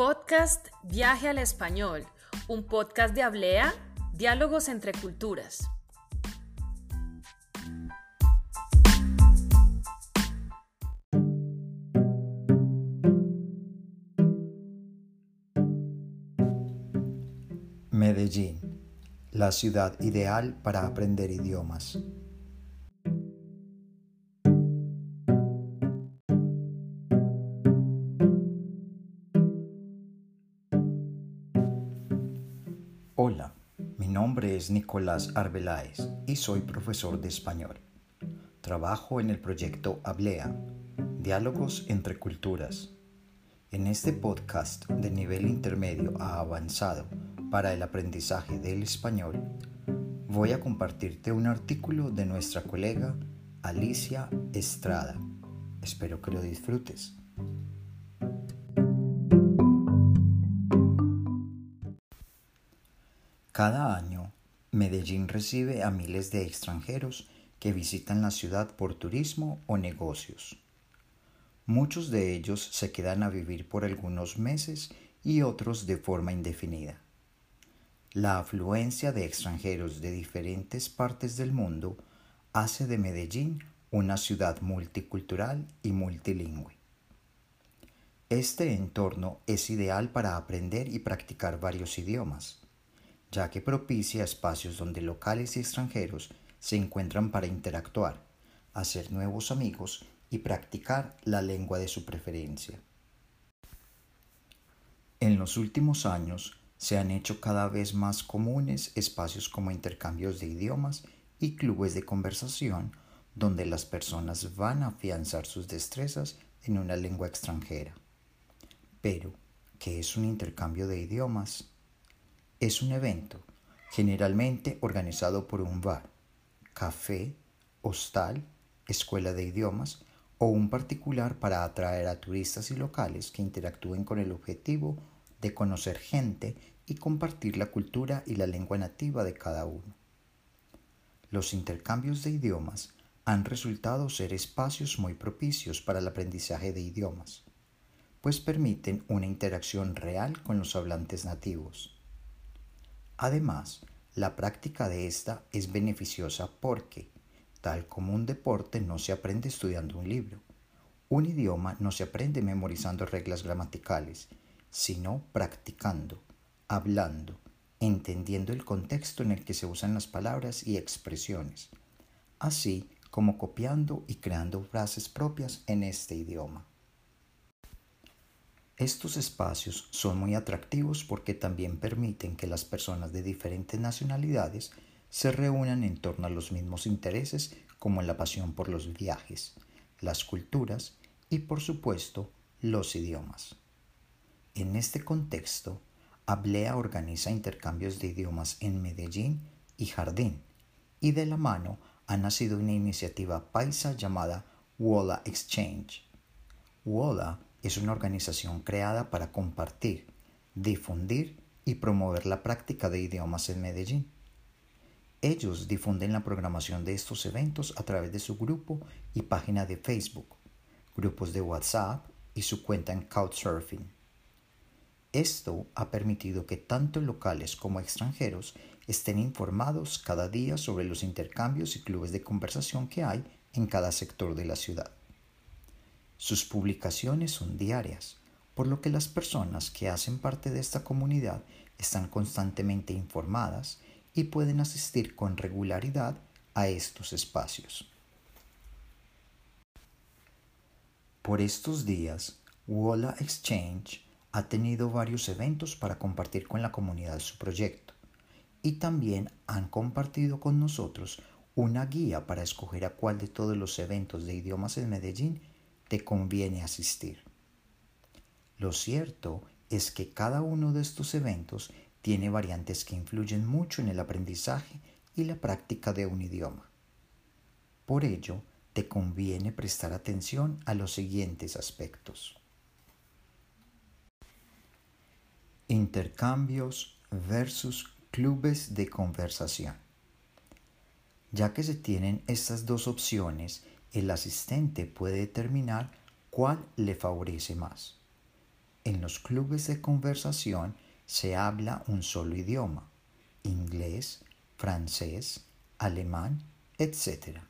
Podcast Viaje al Español, un podcast de Hablea, diálogos entre culturas. Medellín, la ciudad ideal para aprender idiomas. Es Nicolás Arbeláez y soy profesor de español. Trabajo en el proyecto Hablea, Diálogos entre Culturas. En este podcast de nivel intermedio a avanzado para el aprendizaje del español, voy a compartirte un artículo de nuestra colega Alicia Estrada. Espero que lo disfrutes. Cada año, Medellín recibe a miles de extranjeros que visitan la ciudad por turismo o negocios. Muchos de ellos se quedan a vivir por algunos meses y otros de forma indefinida. La afluencia de extranjeros de diferentes partes del mundo hace de Medellín una ciudad multicultural y multilingüe. Este entorno es ideal para aprender y practicar varios idiomas ya que propicia espacios donde locales y extranjeros se encuentran para interactuar, hacer nuevos amigos y practicar la lengua de su preferencia. En los últimos años se han hecho cada vez más comunes espacios como intercambios de idiomas y clubes de conversación donde las personas van a afianzar sus destrezas en una lengua extranjera. Pero, ¿qué es un intercambio de idiomas? Es un evento generalmente organizado por un bar, café, hostal, escuela de idiomas o un particular para atraer a turistas y locales que interactúen con el objetivo de conocer gente y compartir la cultura y la lengua nativa de cada uno. Los intercambios de idiomas han resultado ser espacios muy propicios para el aprendizaje de idiomas, pues permiten una interacción real con los hablantes nativos. Además, la práctica de esta es beneficiosa porque, tal como un deporte no se aprende estudiando un libro, un idioma no se aprende memorizando reglas gramaticales, sino practicando, hablando, entendiendo el contexto en el que se usan las palabras y expresiones, así como copiando y creando frases propias en este idioma. Estos espacios son muy atractivos porque también permiten que las personas de diferentes nacionalidades se reúnan en torno a los mismos intereses como la pasión por los viajes, las culturas y por supuesto los idiomas. En este contexto, Ablea organiza intercambios de idiomas en Medellín y Jardín, y de la mano ha nacido una iniciativa paisa llamada WOLA Exchange. WOLA es una organización creada para compartir, difundir y promover la práctica de idiomas en Medellín. Ellos difunden la programación de estos eventos a través de su grupo y página de Facebook, grupos de WhatsApp y su cuenta en Couchsurfing. Esto ha permitido que tanto locales como extranjeros estén informados cada día sobre los intercambios y clubes de conversación que hay en cada sector de la ciudad. Sus publicaciones son diarias, por lo que las personas que hacen parte de esta comunidad están constantemente informadas y pueden asistir con regularidad a estos espacios. Por estos días, Wola Exchange ha tenido varios eventos para compartir con la comunidad su proyecto y también han compartido con nosotros una guía para escoger a cuál de todos los eventos de idiomas en Medellín te conviene asistir. Lo cierto es que cada uno de estos eventos tiene variantes que influyen mucho en el aprendizaje y la práctica de un idioma. Por ello, te conviene prestar atención a los siguientes aspectos. Intercambios versus clubes de conversación. Ya que se tienen estas dos opciones, el asistente puede determinar cuál le favorece más. En los clubes de conversación se habla un solo idioma, inglés, francés, alemán, etc.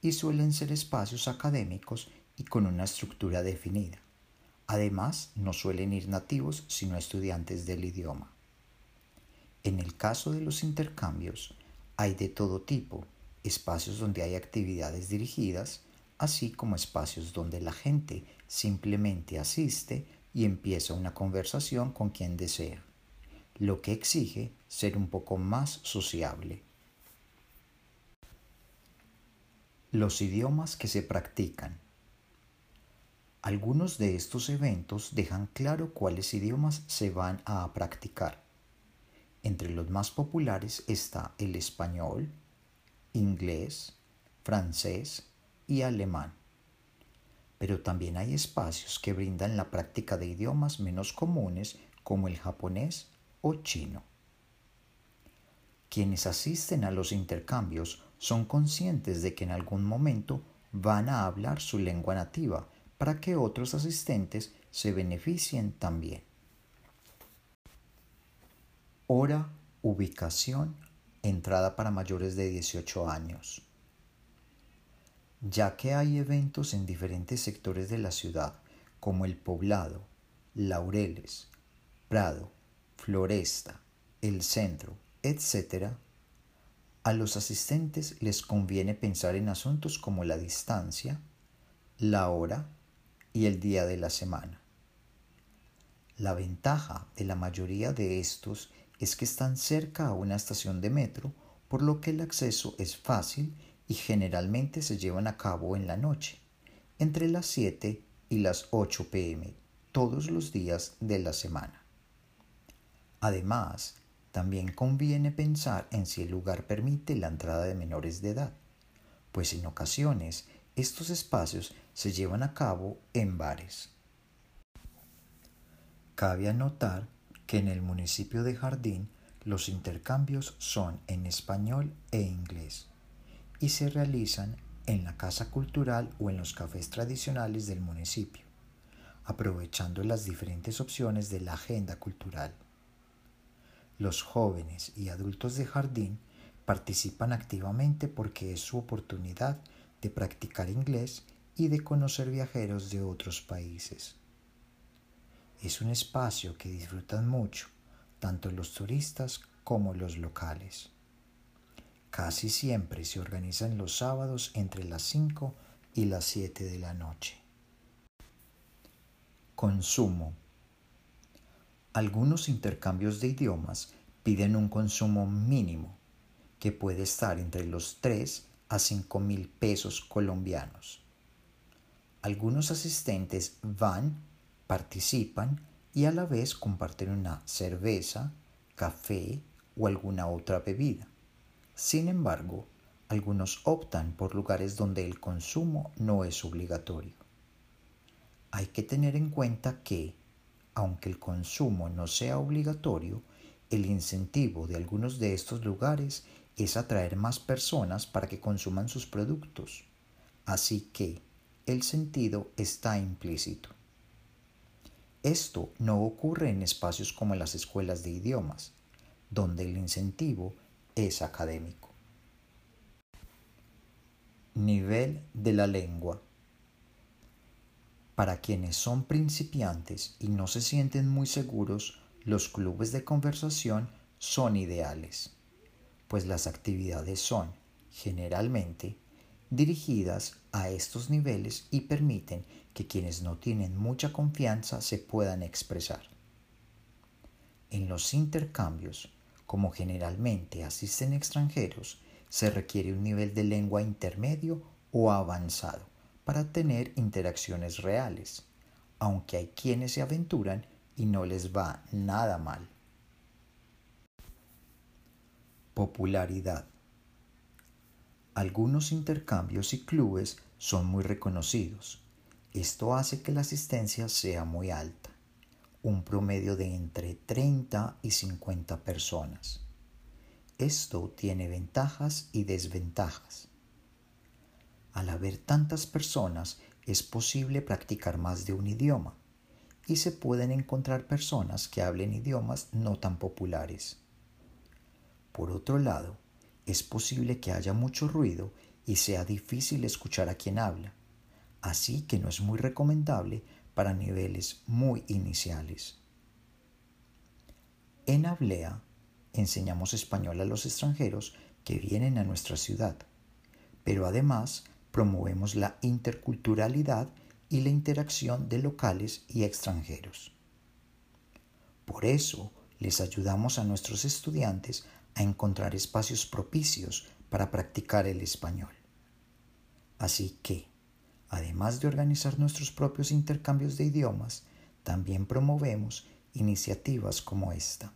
Y suelen ser espacios académicos y con una estructura definida. Además, no suelen ir nativos sino estudiantes del idioma. En el caso de los intercambios, hay de todo tipo, espacios donde hay actividades dirigidas, así como espacios donde la gente simplemente asiste y empieza una conversación con quien desea, lo que exige ser un poco más sociable. Los idiomas que se practican. Algunos de estos eventos dejan claro cuáles idiomas se van a practicar. Entre los más populares está el español, inglés, francés y alemán. Pero también hay espacios que brindan la práctica de idiomas menos comunes como el japonés o chino. Quienes asisten a los intercambios son conscientes de que en algún momento van a hablar su lengua nativa para que otros asistentes se beneficien también. Hora, ubicación, entrada para mayores de 18 años. Ya que hay eventos en diferentes sectores de la ciudad, como el Poblado, Laureles, Prado, Floresta, el Centro, etc., a los asistentes les conviene pensar en asuntos como la distancia, la hora, y el día de la semana. La ventaja de la mayoría de estos es que están cerca a una estación de metro, por lo que el acceso es fácil y generalmente se llevan a cabo en la noche, entre las 7 y las 8 pm, todos los días de la semana. Además, también conviene pensar en si el lugar permite la entrada de menores de edad, pues en ocasiones estos espacios se llevan a cabo en bares. Cabe anotar que en el municipio de Jardín los intercambios son en español e inglés y se realizan en la casa cultural o en los cafés tradicionales del municipio, aprovechando las diferentes opciones de la agenda cultural. Los jóvenes y adultos de Jardín participan activamente porque es su oportunidad de practicar inglés y de conocer viajeros de otros países. Es un espacio que disfrutan mucho tanto los turistas como los locales. Casi siempre se organizan los sábados entre las 5 y las 7 de la noche. Consumo. Algunos intercambios de idiomas piden un consumo mínimo que puede estar entre los 3 a 5 mil pesos colombianos. Algunos asistentes van, participan y a la vez comparten una cerveza, café o alguna otra bebida. Sin embargo, algunos optan por lugares donde el consumo no es obligatorio. Hay que tener en cuenta que, aunque el consumo no sea obligatorio, el incentivo de algunos de estos lugares es atraer más personas para que consuman sus productos. Así que el sentido está implícito. Esto no ocurre en espacios como las escuelas de idiomas, donde el incentivo es académico. Nivel de la lengua. Para quienes son principiantes y no se sienten muy seguros, los clubes de conversación son ideales pues las actividades son, generalmente, dirigidas a estos niveles y permiten que quienes no tienen mucha confianza se puedan expresar. En los intercambios, como generalmente asisten extranjeros, se requiere un nivel de lengua intermedio o avanzado para tener interacciones reales, aunque hay quienes se aventuran y no les va nada mal. Popularidad. Algunos intercambios y clubes son muy reconocidos. Esto hace que la asistencia sea muy alta, un promedio de entre 30 y 50 personas. Esto tiene ventajas y desventajas. Al haber tantas personas, es posible practicar más de un idioma y se pueden encontrar personas que hablen idiomas no tan populares. Por otro lado, es posible que haya mucho ruido y sea difícil escuchar a quien habla, así que no es muy recomendable para niveles muy iniciales. En Ablea enseñamos español a los extranjeros que vienen a nuestra ciudad, pero además promovemos la interculturalidad y la interacción de locales y extranjeros. Por eso les ayudamos a nuestros estudiantes a encontrar espacios propicios para practicar el español. Así que, además de organizar nuestros propios intercambios de idiomas, también promovemos iniciativas como esta.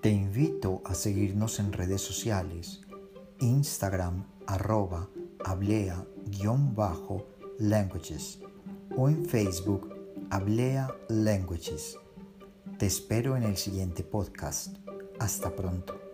Te invito a seguirnos en redes sociales, Instagram arroba hablea-languages o en Facebook Hablea Languages. Te espero en el siguiente podcast. Hasta pronto.